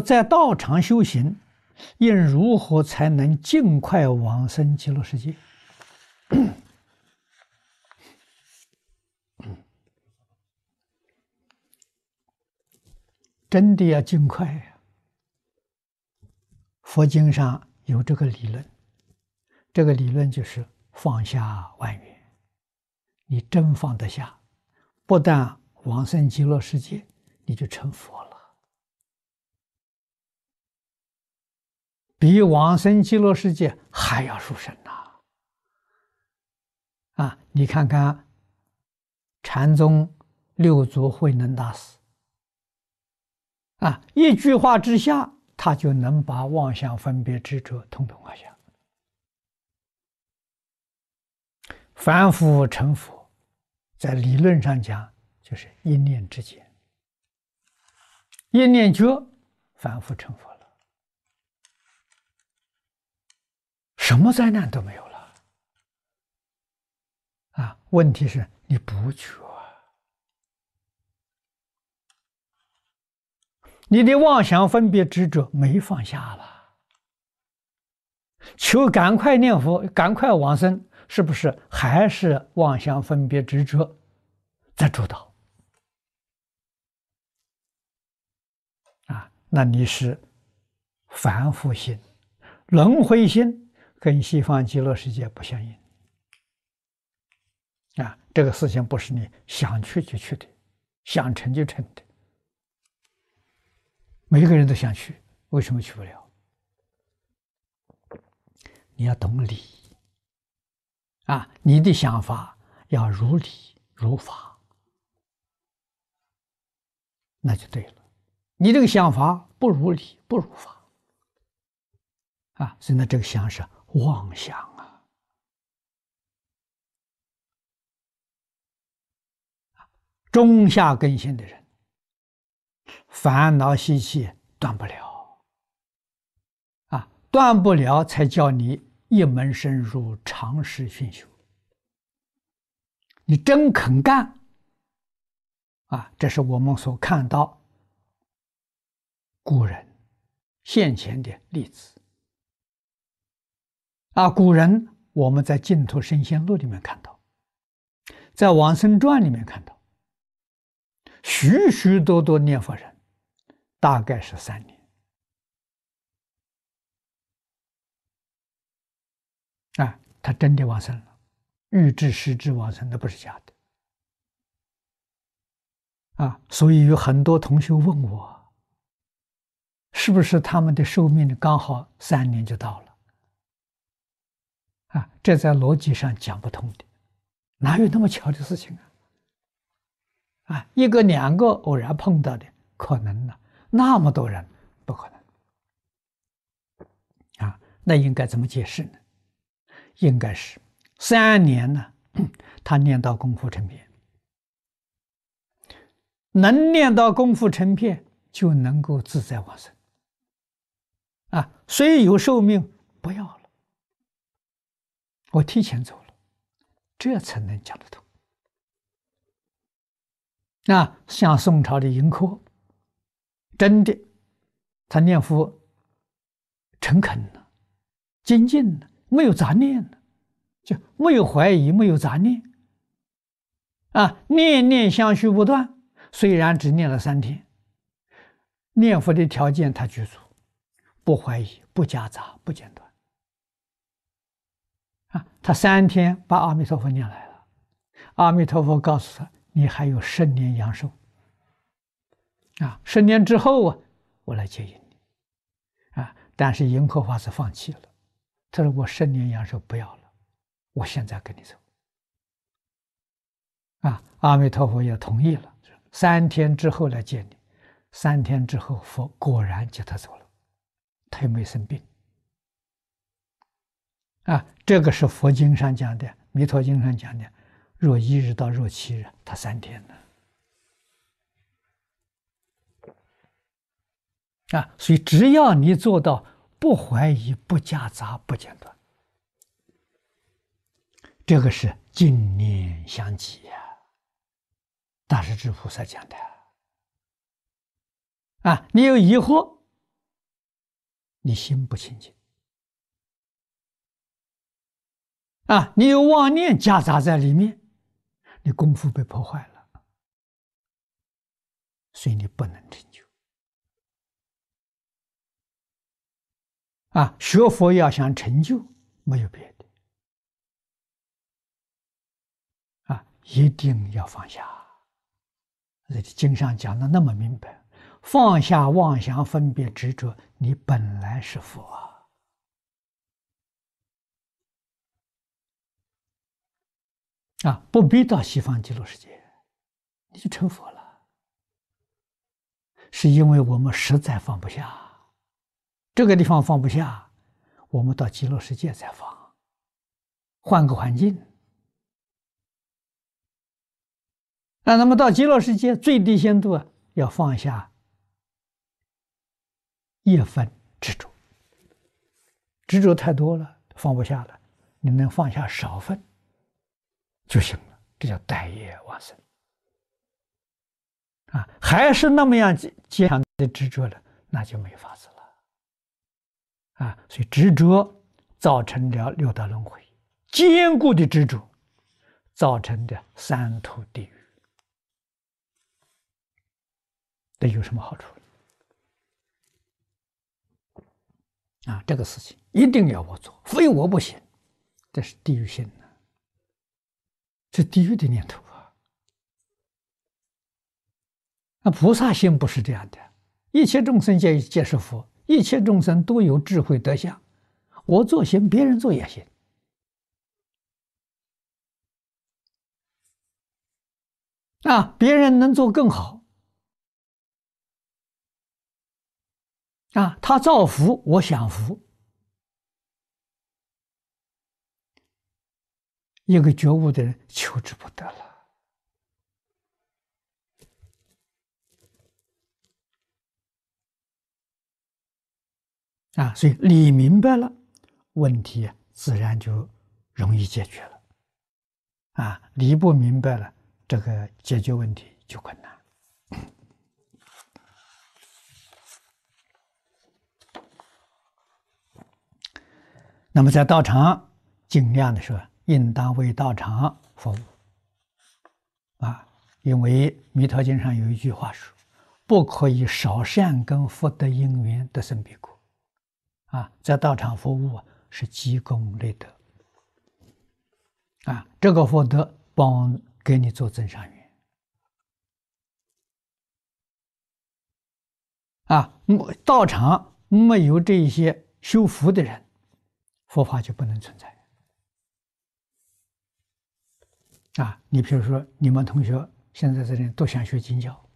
在道场修行，应如何才能尽快往生极乐世界？真的要尽快呀！佛经上有这个理论，这个理论就是放下万缘，你真放得下，不但往生极乐世界，你就成佛了。比往生极乐世界还要殊胜呐！啊，你看看禅宗六祖慧能大师。啊！一句话之下，他就能把妄想分别执着统统放下。凡夫成佛，在理论上讲，就是一念之间，一念觉，凡夫成佛了，什么灾难都没有了。啊！问题是你不觉。你的妄想分别执着没放下了，求赶快念佛，赶快往生，是不是还是妄想分别执着在主导？啊，那你是凡夫心、轮回心，跟西方极乐世界不相应。啊，这个事情不是你想去就去的，想成就成的。每个人都想去，为什么去不了？你要懂理啊！你的想法要如理如法，那就对了。你这个想法不如理不如法啊，所以呢，这个想是妄想啊！中下根性的人。烦恼习气断不了，啊，断不了才叫你一门深入，长时熏修。你真肯干，啊，这是我们所看到古人现前的例子。啊，古人我们在《净土圣贤录》里面看到，在《往生传》里面看到，许许多多念佛人。大概是三年，啊，他真的往生了，预知实知往生，那不是假的，啊，所以有很多同学问我，是不是他们的寿命刚好三年就到了？啊，这在逻辑上讲不通的，哪有那么巧的事情啊？啊，一个两个偶然碰到的可能呢？那么多人不可能啊！那应该怎么解释呢？应该是三年呢，他念到功夫成片，能念到功夫成片，就能够自在往生啊！虽有寿命，不要了，我提前走了，这才能讲得通。那像宋朝的盈科。真的，他念佛诚恳了，精进了，没有杂念了，就没有怀疑，没有杂念。啊，念念相续不断，虽然只念了三天，念佛的条件他具足，不怀疑，不夹杂，不间断。啊，他三天把阿弥陀佛念来了，阿弥陀佛告诉他：“你还有十年阳寿。”啊，十年之后啊，我来接引你。啊，但是盈科法师放弃了，他说：“我十年阳寿不要了，我现在跟你走。”啊，阿弥陀佛也同意了，三天之后来见你。三天之后，佛果然接他走了，他又没生病。啊，这个是佛经上讲的，《弥陀经》上讲的，若一日到若七日，他三天呢。啊，所以只要你做到不怀疑、不夹杂、不间断，这个是净念相继呀。大势至菩萨讲的。啊，你有疑惑，你心不清净啊！你有妄念夹杂在里面，你功夫被破坏了，所以你不能成就。啊，学佛要想成就，没有别的，啊，一定要放下。这经上讲的那么明白。放下妄想、分别、执着，你本来是佛啊！啊，不必到西方极乐世界，你就成佛了。是因为我们实在放不下，这个地方放不下，我们到极乐世界再放，换个环境。那那么到极乐世界最低限度要放下。一分执着，执着太多了，放不下了。你能放下少分就行了，这叫待业往生。啊，还是那么样坚强的执着了，那就没法子了。啊，所以执着造成了六道轮回，坚固的执着造成的三途地狱，这有什么好处？啊，这个事情一定要我做，非我不行，这是地狱心呐，这地狱的念头啊。那菩萨心不是这样的，一切众生皆皆是佛，一切众生都有智慧德相，我做行，别人做也行。啊，别人能做更好。啊，他造福，我享福。一个觉悟的人求之不得了。啊，所以理明白了，问题自然就容易解决了。啊，理不明白了，这个解决问题就困难。那么在道场尽量的说，应当为道场服务啊，因为《弥陀经》上有一句话说：“不可以少善根福德因缘得生彼国。”啊，在道场服务是积功累德啊，这个福德帮给你做增上缘啊，道场没有这些修福的人。佛法就不能存在啊！你比如说，你们同学现在这里都想学经教，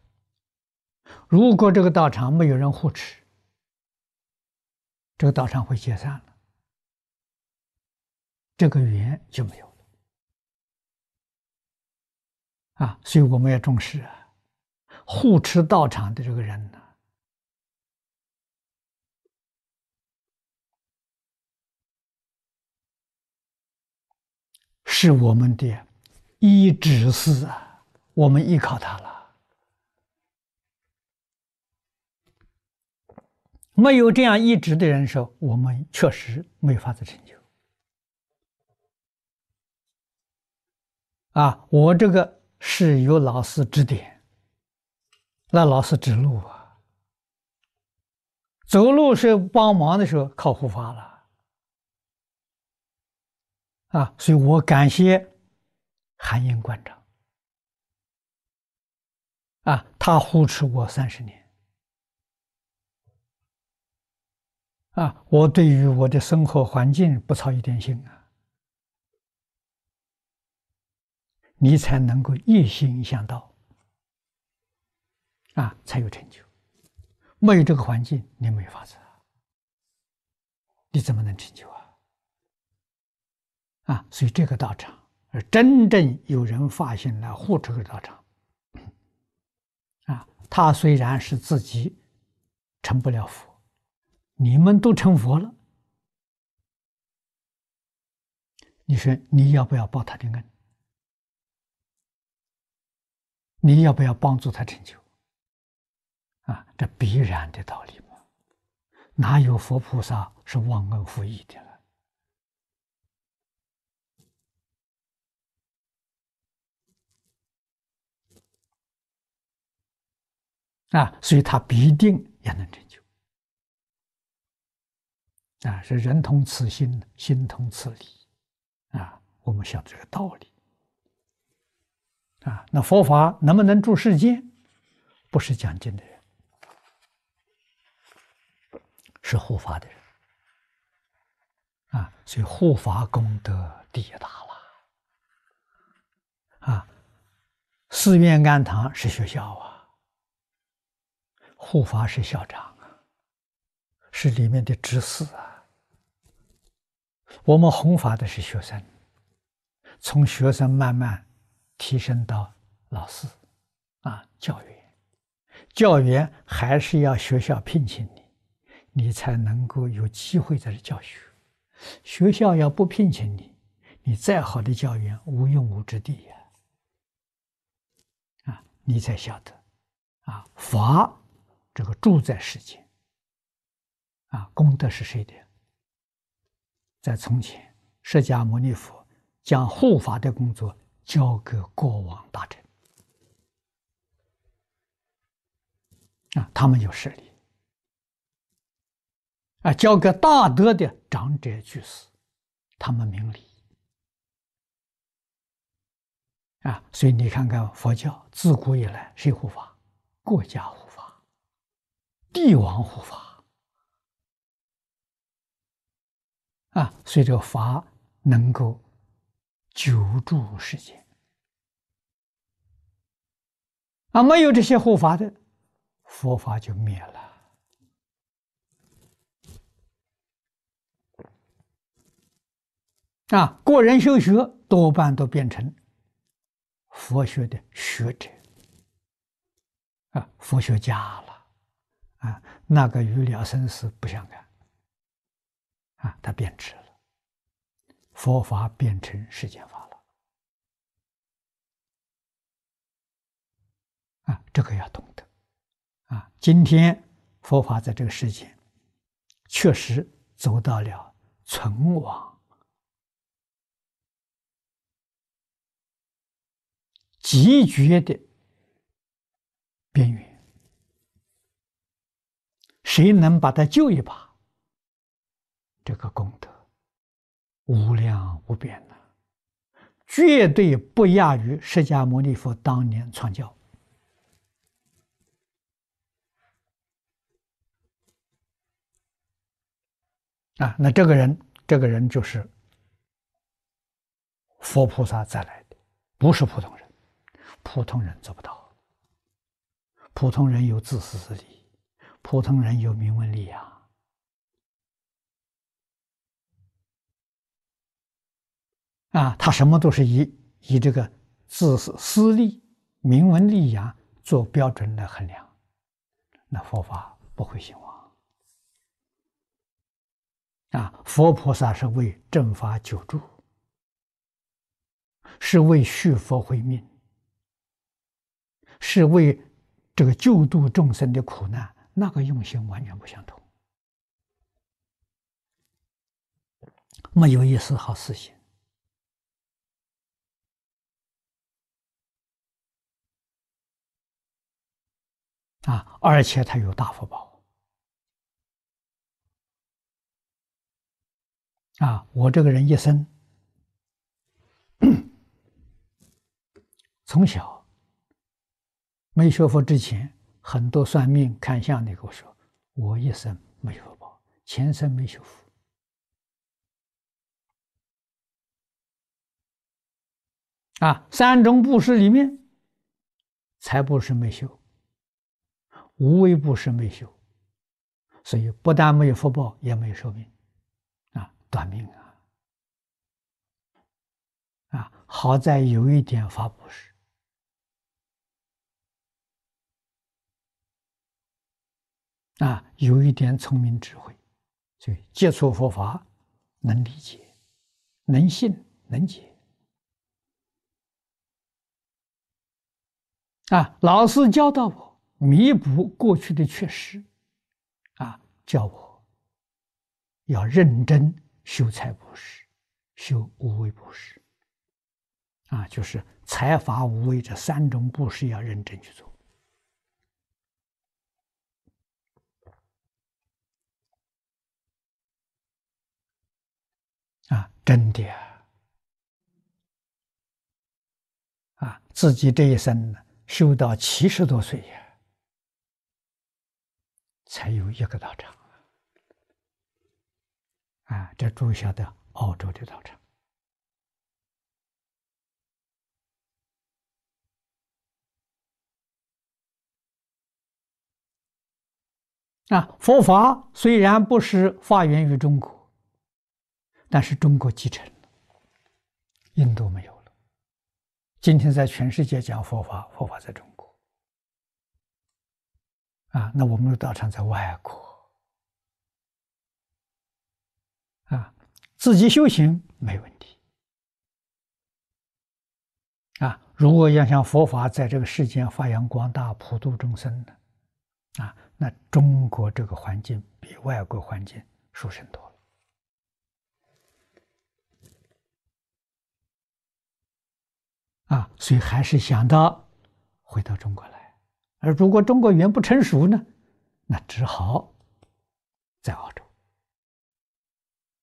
如果这个道场没有人护持，这个道场会解散了，这个缘就没有了啊！所以我们要重视啊，护持道场的这个人呢。是我们的一直是啊，我们依靠他了。没有这样一直的人时候，我们确实没法子成就。啊，我这个是有老师指点，那老师指路啊，走路是帮忙的时候靠护法了。啊，所以我感谢寒烟馆长。啊，他护持我三十年。啊，我对于我的生活环境不操一点心啊，你才能够一心向道，啊，才有成就。没有这个环境，你没法子，你怎么能成就啊？啊，所以这个道场，而真正有人发现了护这个道场，啊，他虽然是自己成不了佛，你们都成佛了，你说你要不要报他的恩？你要不要帮助他成就？啊，这必然的道理嘛。哪有佛菩萨是忘恩负义的了？啊，所以他必定也能成就。啊，是人同此心，心同此理。啊，我们想这个道理。啊，那佛法能不能住世间？不是讲经的人。是护法的人啊，所以护法功德第一大了啊！寺院庵堂是学校啊，护法是校长啊，是里面的执事啊。我们弘法的是学生，从学生慢慢提升到老师啊，教员，教员还是要学校聘请你。你才能够有机会在这教学。学校要不聘请你，你再好的教员无用武之地呀！啊，你才晓得，啊，法这个住在世间，啊，功德是谁的？在从前，释迦牟尼佛将护法的工作交给国王大臣，啊，他们有势力。啊，交给大德的长者居士，他们明理啊，所以你看看佛教自古以来谁护法？国家护，帝王护法。啊，所以这个法能够久住世间。啊，没有这些护法的，佛法就灭了。啊，国人修学多半都变成佛学的学者，啊，佛学家了，啊，那个与了生死不相干，啊，他变质了，佛法变成世间法了，啊，这个要懂得，啊，今天佛法在这个世间确实走到了存亡。极绝的边缘，谁能把他救一把？这个功德无量无边呐，绝对不亚于释迦牟尼佛当年传教啊！那这个人，这个人就是佛菩萨再来的，不是普通人。普通人做不到，普通人有自私自利，普通人有名闻利呀，啊，他什么都是以以这个自私私利、名闻利养做标准来衡量，那佛法不会兴旺。啊，佛菩萨是为正法久住，是为续佛慧命。是为这个救度众生的苦难，那个用心完全不相同，没有一丝毫私心啊！而且他有大福报啊！我这个人一生 从小。没学佛之前，很多算命看相的跟我说：“我一生没有福报，前生没修福。”啊，三种布施里面，财布施没修，无为布施没修，所以不但没有福报，也没有寿命，啊，短命啊！啊，好在有一点发布施。啊，有一点聪明智慧，所以接触佛法能理解，能信能解。啊，老师教导我，弥补过去的缺失，啊，叫我要认真修财布施，修无为布施。啊，就是财法无为这三种布施要认真去做。啊，真的啊！啊，自己这一生修到七十多岁呀，才有一个道场。啊，这住下的澳洲的道场。啊，佛法虽然不是发源于中国，但是中国继承了，印度没有了。今天在全世界讲佛法，佛法在中国。啊，那我们的道场在外国。啊，自己修行没问题。啊，如果要想佛法在这个世间发扬光大、普度众生的，啊。那中国这个环境比外国环境殊胜多了啊，所以还是想到回到中国来。而如果中国远不成熟呢，那只好在澳洲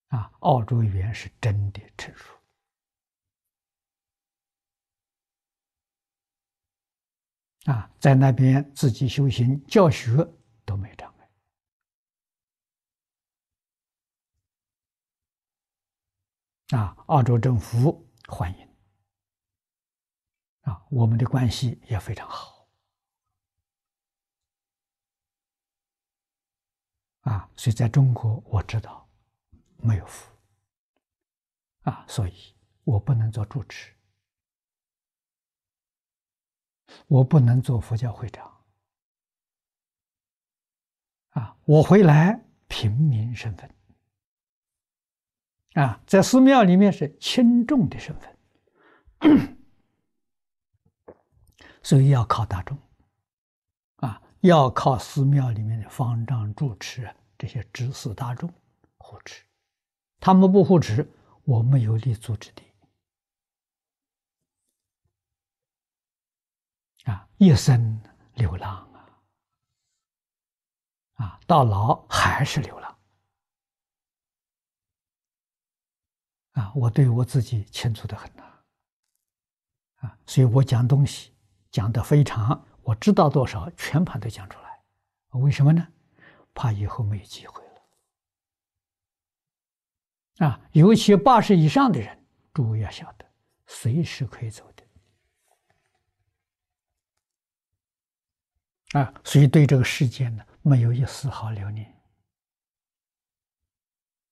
啊，澳洲远是真的成熟啊，在那边自己修行教学。都没障碍啊！澳洲政府欢迎啊，我们的关系也非常好。啊，所以在中国我知道没有福。啊，所以我不能做主持，我不能做佛教会长。啊，我回来平民身份，啊，在寺庙里面是轻重的身份，所以要靠大众，啊，要靠寺庙里面的方丈住持这些知识大众护持，他们不护持，我没有立足之地，啊，一生流浪。啊，到老还是流浪。啊，我对我自己清楚的很呐。啊，所以我讲东西讲的非常，我知道多少，全盘都讲出来。为什么呢？怕以后没有机会了。啊，尤其八十以上的人，诸位要晓得，随时可以走的。啊，所以对这个世界呢。没有一丝毫留恋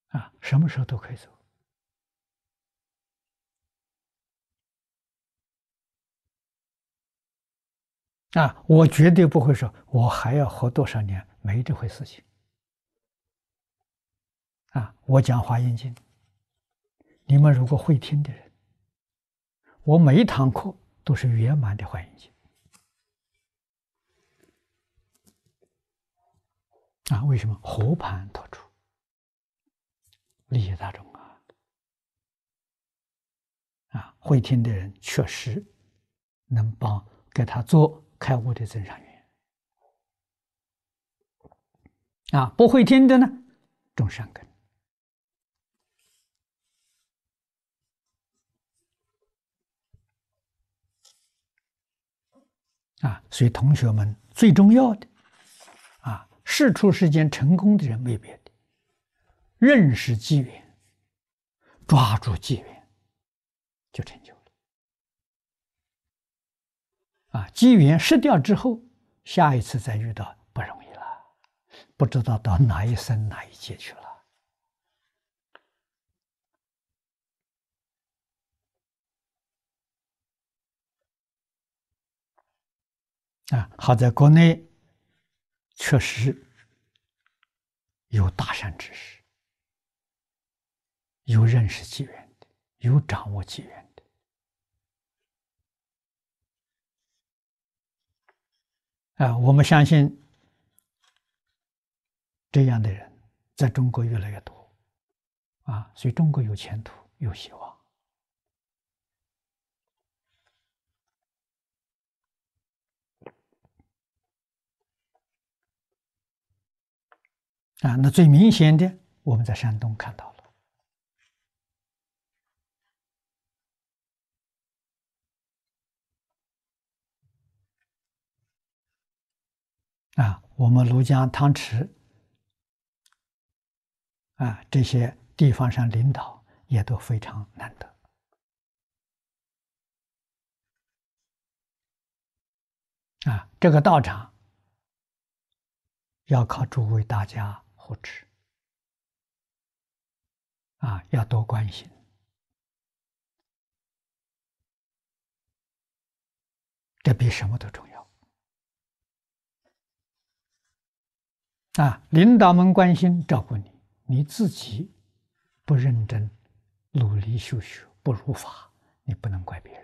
啊！什么时候都可以走啊！我绝对不会说，我还要活多少年，没这回事情啊！我讲《华严经》，你们如果会听的人，我每一堂课都是圆满的《华严经》。啊，为什么和盘托出，利益大众啊？啊，会听的人确实能帮给他做开悟的增上缘。啊，不会听的呢，种善根。啊，所以同学们最重要的。啊，事出世间成功的人没别的，认识机缘，抓住机缘，就成就了。啊，机缘失掉之后，下一次再遇到不容易了，不知道到哪一生哪一劫去了。啊，好在国内。确实有大善知识，有认识机缘的，有掌握机缘的。啊，我们相信这样的人在中国越来越多。啊，所以中国有前途，有希望。啊，那最明显的，我们在山东看到了。啊，我们庐江汤池，啊，这些地方上领导也都非常难得。啊，这个道场要靠诸位大家护持，啊，要多关心，这比什么都重要。啊，领导们关心照顾你，你自己不认真、努力修学、不如法，你不能怪别人。